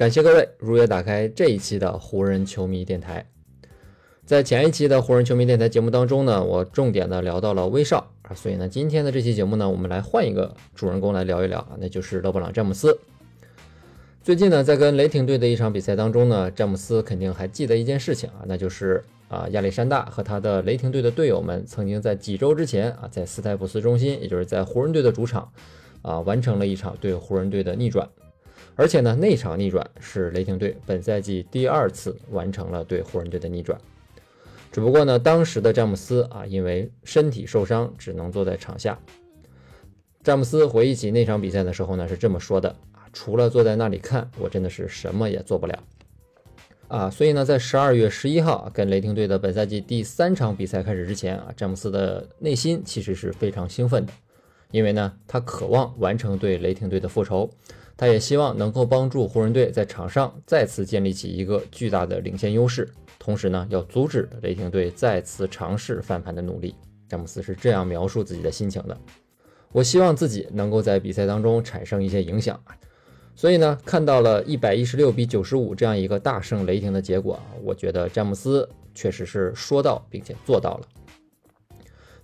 感谢各位如约打开这一期的湖人球迷电台。在前一期的湖人球迷电台节目当中呢，我重点的聊到了威少啊，所以呢，今天的这期节目呢，我们来换一个主人公来聊一聊啊，那就是勒布朗詹姆斯。最近呢，在跟雷霆队的一场比赛当中呢，詹姆斯肯定还记得一件事情啊，那就是啊，亚历山大和他的雷霆队的队友们曾经在几周之前啊，在斯台普斯中心，也就是在湖人队的主场啊，完成了一场对湖人队的逆转。而且呢，那场逆转是雷霆队本赛季第二次完成了对湖人队的逆转。只不过呢，当时的詹姆斯啊，因为身体受伤，只能坐在场下。詹姆斯回忆起那场比赛的时候呢，是这么说的啊：“除了坐在那里看，我真的是什么也做不了。”啊，所以呢，在十二月十一号跟雷霆队的本赛季第三场比赛开始之前啊，詹姆斯的内心其实是非常兴奋的，因为呢，他渴望完成对雷霆队的复仇。他也希望能够帮助湖人队在场上再次建立起一个巨大的领先优势，同时呢，要阻止雷霆队再次尝试翻盘的努力。詹姆斯是这样描述自己的心情的：“我希望自己能够在比赛当中产生一些影响。”所以呢，看到了一百一十六比九十五这样一个大胜雷霆的结果，我觉得詹姆斯确实是说到并且做到了。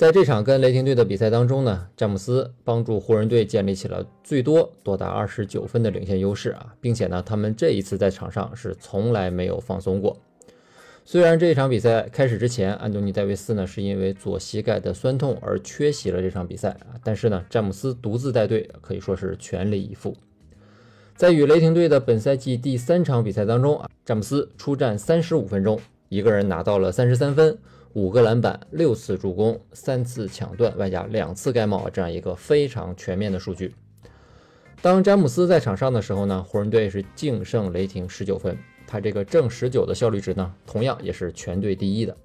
在这场跟雷霆队的比赛当中呢，詹姆斯帮助湖人队建立起了最多多达二十九分的领先优势啊，并且呢，他们这一次在场上是从来没有放松过。虽然这一场比赛开始之前，安东尼戴维斯呢是因为左膝盖的酸痛而缺席了这场比赛啊，但是呢，詹姆斯独自带队可以说是全力以赴。在与雷霆队的本赛季第三场比赛当中啊，詹姆斯出战三十五分钟，一个人拿到了三十三分。五个篮板，六次助攻，三次抢断，外加两次盖帽，这样一个非常全面的数据。当詹姆斯在场上的时候呢，湖人队是净胜雷霆十九分，他这个正十九的效率值呢，同样也是全队第一的。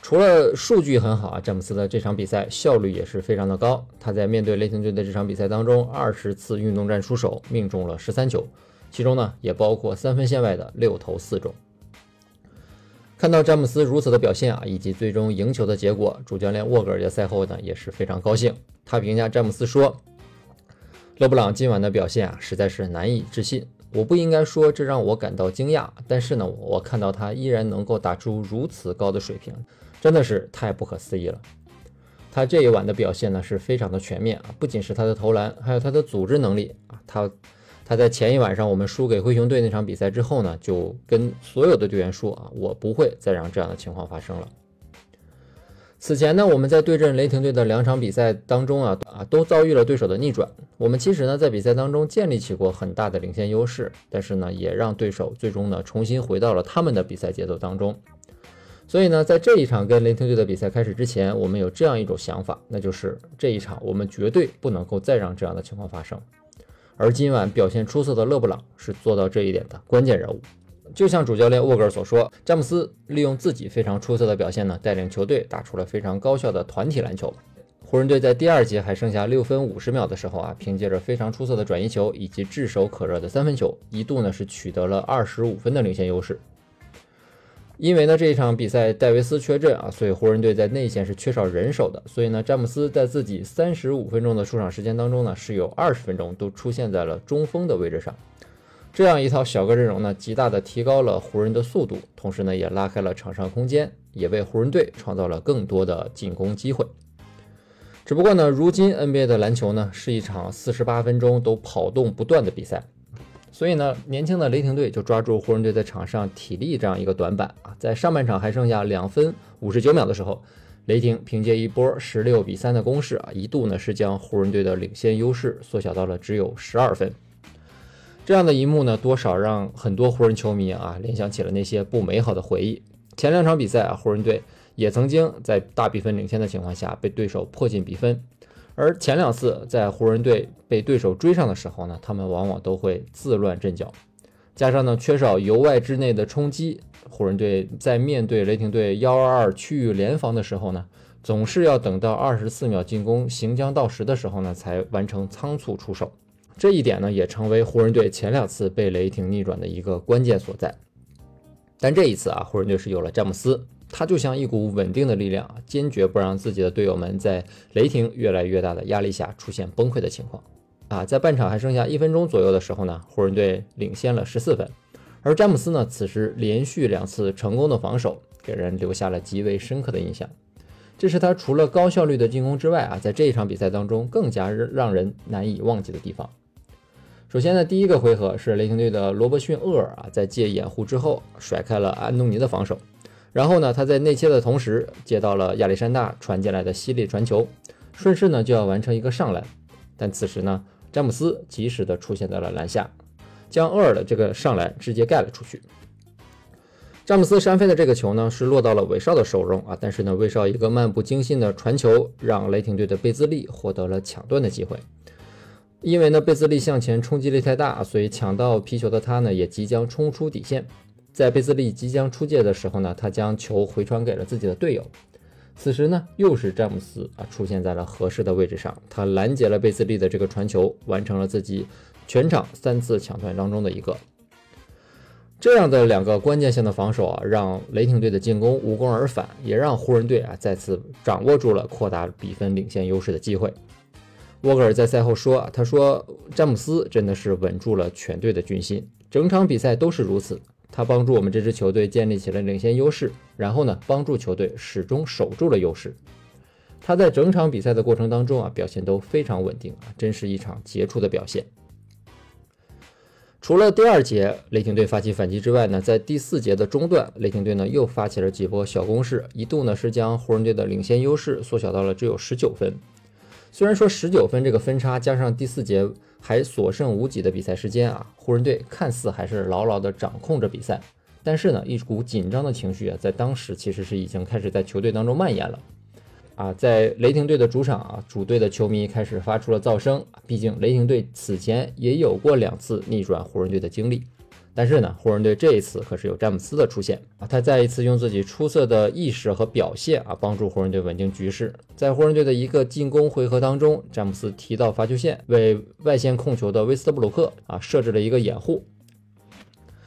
除了数据很好啊，詹姆斯的这场比赛效率也是非常的高。他在面对雷霆队的这场比赛当中，二十次运动战出手，命中了十三球，其中呢也包括三分线外的六投四中。看到詹姆斯如此的表现啊，以及最终赢球的结果，主教练沃格尔在赛后呢也是非常高兴。他评价詹姆斯说：“勒布朗今晚的表现啊，实在是难以置信。我不应该说这让我感到惊讶，但是呢，我看到他依然能够打出如此高的水平，真的是太不可思议了。他这一晚的表现呢是非常的全面啊，不仅是他的投篮，还有他的组织能力啊，他。”他在前一晚上我们输给灰熊队那场比赛之后呢，就跟所有的队员说啊，我不会再让这样的情况发生了。此前呢，我们在对阵雷霆队的两场比赛当中啊啊，都遭遇了对手的逆转。我们其实呢，在比赛当中建立起过很大的领先优势，但是呢，也让对手最终呢，重新回到了他们的比赛节奏当中。所以呢，在这一场跟雷霆队的比赛开始之前，我们有这样一种想法，那就是这一场我们绝对不能够再让这样的情况发生。而今晚表现出色的勒布朗是做到这一点的关键人物。就像主教练沃格尔所说，詹姆斯利用自己非常出色的表现呢，带领球队打出了非常高效的团体篮球。湖人队在第二节还剩下六分五十秒的时候啊，凭借着非常出色的转移球以及炙手可热的三分球，一度呢是取得了二十五分的领先优势。因为呢这一场比赛戴维斯缺阵啊，所以湖人队在内线是缺少人手的。所以呢詹姆斯在自己三十五分钟的出场时间当中呢，是有二十分钟都出现在了中锋的位置上。这样一套小个阵容呢，极大的提高了湖人的速度，同时呢也拉开了场上空间，也为湖人队创造了更多的进攻机会。只不过呢，如今 NBA 的篮球呢是一场四十八分钟都跑动不断的比赛。所以呢，年轻的雷霆队就抓住湖人队在场上体力这样一个短板啊，在上半场还剩下两分五十九秒的时候，雷霆凭借一波十六比三的攻势啊，一度呢是将湖人队的领先优势缩小到了只有十二分。这样的一幕呢，多少让很多湖人球迷啊联想起了那些不美好的回忆。前两场比赛啊，湖人队也曾经在大比分领先的情况下被对手迫近比分。而前两次在湖人队被对手追上的时候呢，他们往往都会自乱阵脚。加上呢缺少由外至内的冲击，湖人队在面对雷霆队幺二二区域联防的时候呢，总是要等到二十四秒进攻行将到时的时候呢，才完成仓促出手。这一点呢，也成为湖人队前两次被雷霆逆转的一个关键所在。但这一次啊，湖人队是有了詹姆斯，他就像一股稳定的力量，坚决不让自己的队友们在雷霆越来越大的压力下出现崩溃的情况。啊，在半场还剩下一分钟左右的时候呢，湖人队领先了十四分，而詹姆斯呢，此时连续两次成功的防守，给人留下了极为深刻的印象。这是他除了高效率的进攻之外啊，在这一场比赛当中更加让人难以忘记的地方。首先呢，第一个回合是雷霆队的罗伯逊厄尔啊，在借掩护之后甩开了安东尼的防守，然后呢，他在内切的同时接到了亚历山大传进来的犀利传球，顺势呢就要完成一个上篮，但此时呢，詹姆斯及时的出现在了篮下，将厄尔的这个上篮直接盖了出去。詹姆斯扇飞的这个球呢，是落到了韦少的手中啊，但是呢，韦少一个漫不经心的传球，让雷霆队的贝兹利获得了抢断的机会。因为呢，贝兹利向前冲击力太大，所以抢到皮球的他呢，也即将冲出底线。在贝兹利即将出界的时候呢，他将球回传给了自己的队友。此时呢，又是詹姆斯啊出现在了合适的位置上，他拦截了贝兹利的这个传球，完成了自己全场三次抢断当中的一个。这样的两个关键性的防守啊，让雷霆队的进攻无功而返，也让湖人队啊再次掌握住了扩大比分领先优势的机会。沃格尔在赛后说：“啊，他说詹姆斯真的是稳住了全队的军心，整场比赛都是如此。他帮助我们这支球队建立起了领先优势，然后呢，帮助球队始终守住了优势。他在整场比赛的过程当中啊，表现都非常稳定啊，真是一场杰出的表现。除了第二节雷霆队发起反击之外呢，在第四节的中段，雷霆队呢又发起了几波小攻势，一度呢是将湖人队的领先优势缩小到了只有十九分。”虽然说十九分这个分差加上第四节还所剩无几的比赛时间啊，湖人队看似还是牢牢的掌控着比赛，但是呢，一股紧张的情绪啊，在当时其实是已经开始在球队当中蔓延了。啊，在雷霆队的主场啊，主队的球迷开始发出了噪声，毕竟雷霆队此前也有过两次逆转湖人队的经历。但是呢，湖人队这一次可是有詹姆斯的出现啊，他再一次用自己出色的意识和表现啊，帮助湖人队稳定局势。在湖人队的一个进攻回合当中，詹姆斯提到罚球线，为外线控球的威斯特布鲁克啊设置了一个掩护。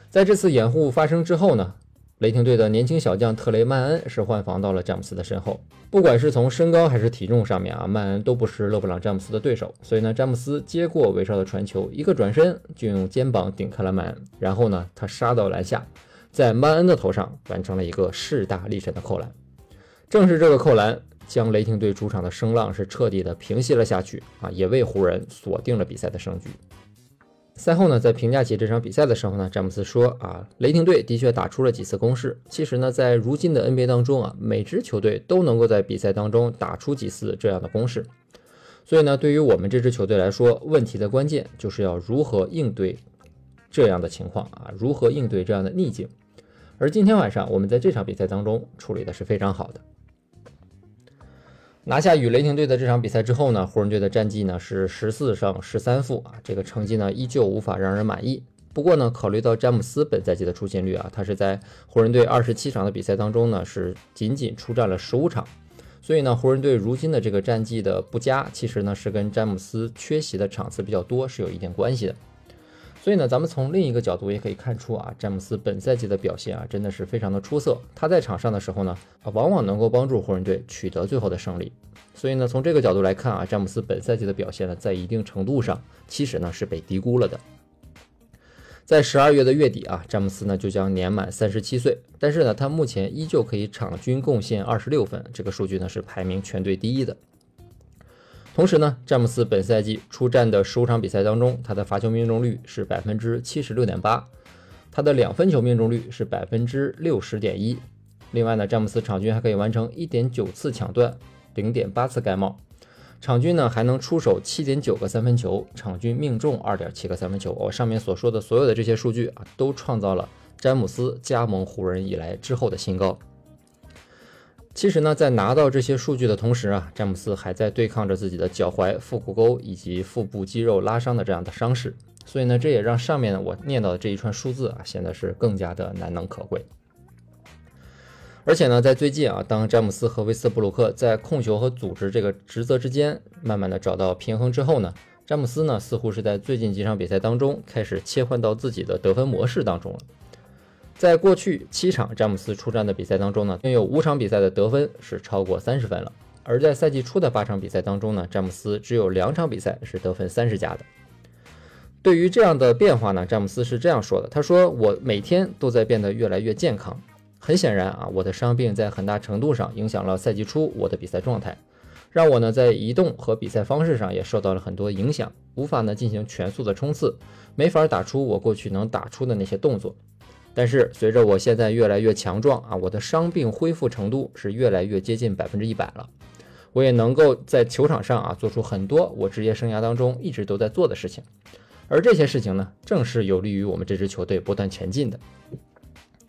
在这次掩护发生之后呢？雷霆队的年轻小将特雷曼恩是换防到了詹姆斯的身后。不管是从身高还是体重上面啊，曼恩都不是勒布朗詹姆斯的对手。所以呢，詹姆斯接过韦少的传球，一个转身就用肩膀顶开了曼恩，然后呢，他杀到篮下，在曼恩的头上完成了一个势大力沉的扣篮。正是这个扣篮，将雷霆队主场的声浪是彻底的平息了下去啊，也为湖人锁定了比赛的胜局。赛后呢，在评价起这场比赛的时候呢，詹姆斯说：“啊，雷霆队的确打出了几次攻势。其实呢，在如今的 NBA 当中啊，每支球队都能够在比赛当中打出几次这样的攻势。所以呢，对于我们这支球队来说，问题的关键就是要如何应对这样的情况啊，如何应对这样的逆境。而今天晚上我们在这场比赛当中处理的是非常好的。”拿下与雷霆队的这场比赛之后呢，湖人队的战绩呢是十四胜十三负啊，这个成绩呢依旧无法让人满意。不过呢，考虑到詹姆斯本赛季的出勤率啊，他是在湖人队二十七场的比赛当中呢是仅仅出战了十五场，所以呢，湖人队如今的这个战绩的不佳，其实呢是跟詹姆斯缺席的场次比较多是有一定关系的。所以呢，咱们从另一个角度也可以看出啊，詹姆斯本赛季的表现啊，真的是非常的出色。他在场上的时候呢，啊，往往能够帮助湖人队取得最后的胜利。所以呢，从这个角度来看啊，詹姆斯本赛季的表现呢，在一定程度上其实呢是被低估了的。在十二月的月底啊，詹姆斯呢就将年满三十七岁，但是呢，他目前依旧可以场均贡献二十六分，这个数据呢是排名全队第一的。同时呢，詹姆斯本赛季出战的十五场比赛当中，他的罚球命中率是百分之七十六点八，他的两分球命中率是百分之六十点一。另外呢，詹姆斯场均还可以完成一点九次抢断，零点八次盖帽，场均呢还能出手七点九个三分球，场均命中二点七个三分球。我上面所说的所有的这些数据啊，都创造了詹姆斯加盟湖人以来之后的新高。其实呢，在拿到这些数据的同时啊，詹姆斯还在对抗着自己的脚踝、腹股沟以及腹部肌肉拉伤的这样的伤势。所以呢，这也让上面我念到的这一串数字啊，显得是更加的难能可贵。而且呢，在最近啊，当詹姆斯和威斯布鲁克在控球和组织这个职责之间慢慢的找到平衡之后呢，詹姆斯呢似乎是在最近几场比赛当中开始切换到自己的得分模式当中了。在过去七场詹姆斯出战的比赛当中呢，拥有五场比赛的得分是超过三十分了。而在赛季初的八场比赛当中呢，詹姆斯只有两场比赛是得分三十加的。对于这样的变化呢，詹姆斯是这样说的：“他说我每天都在变得越来越健康。”很显然啊，我的伤病在很大程度上影响了赛季初我的比赛状态，让我呢在移动和比赛方式上也受到了很多影响，无法呢进行全速的冲刺，没法打出我过去能打出的那些动作。但是随着我现在越来越强壮啊，我的伤病恢复程度是越来越接近百分之一百了，我也能够在球场上啊做出很多我职业生涯当中一直都在做的事情，而这些事情呢，正是有利于我们这支球队不断前进的。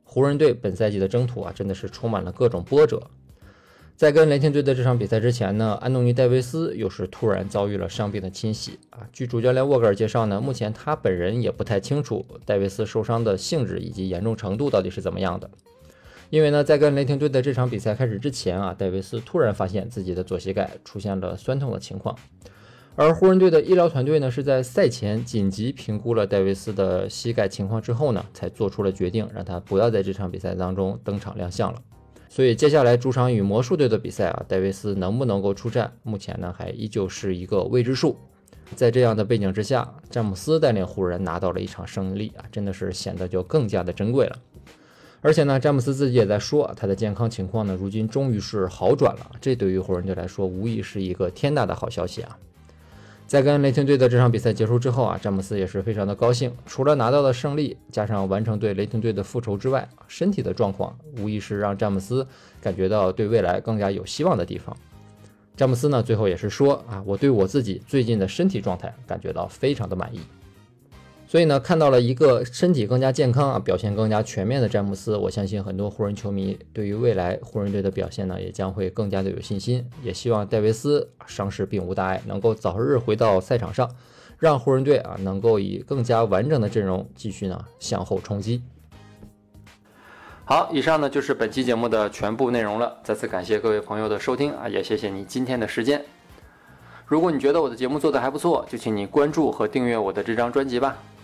湖人队本赛季的征途啊，真的是充满了各种波折。在跟雷霆队的这场比赛之前呢，安东尼·戴维斯又是突然遭遇了伤病的侵袭啊。据主教练沃格尔介绍呢，目前他本人也不太清楚戴维斯受伤的性质以及严重程度到底是怎么样的。因为呢，在跟雷霆队的这场比赛开始之前啊，戴维斯突然发现自己的左膝盖出现了酸痛的情况。而湖人队的医疗团队呢，是在赛前紧急评估了戴维斯的膝盖情况之后呢，才做出了决定，让他不要在这场比赛当中登场亮相了。所以接下来主场与魔术队的比赛啊，戴维斯能不能够出战，目前呢还依旧是一个未知数。在这样的背景之下，詹姆斯带领湖人拿到了一场胜利啊，真的是显得就更加的珍贵了。而且呢，詹姆斯自己也在说，他的健康情况呢，如今终于是好转了。这对于湖人队来说，无疑是一个天大的好消息啊！在跟雷霆队的这场比赛结束之后啊，詹姆斯也是非常的高兴。除了拿到了胜利，加上完成对雷霆队的复仇之外，身体的状况无疑是让詹姆斯感觉到对未来更加有希望的地方。詹姆斯呢，最后也是说啊，我对我自己最近的身体状态感觉到非常的满意。所以呢，看到了一个身体更加健康啊，表现更加全面的詹姆斯，我相信很多湖人球迷对于未来湖人队的表现呢，也将会更加的有信心。也希望戴维斯伤势并无大碍，能够早日回到赛场上，让湖人队啊能够以更加完整的阵容继续呢向后冲击。好，以上呢就是本期节目的全部内容了。再次感谢各位朋友的收听啊，也谢谢你今天的时间。如果你觉得我的节目做得还不错，就请你关注和订阅我的这张专辑吧。